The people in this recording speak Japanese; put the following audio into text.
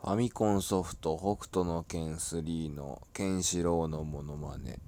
ファミコンソフト北斗の剣3のケンシロウのモノマネ。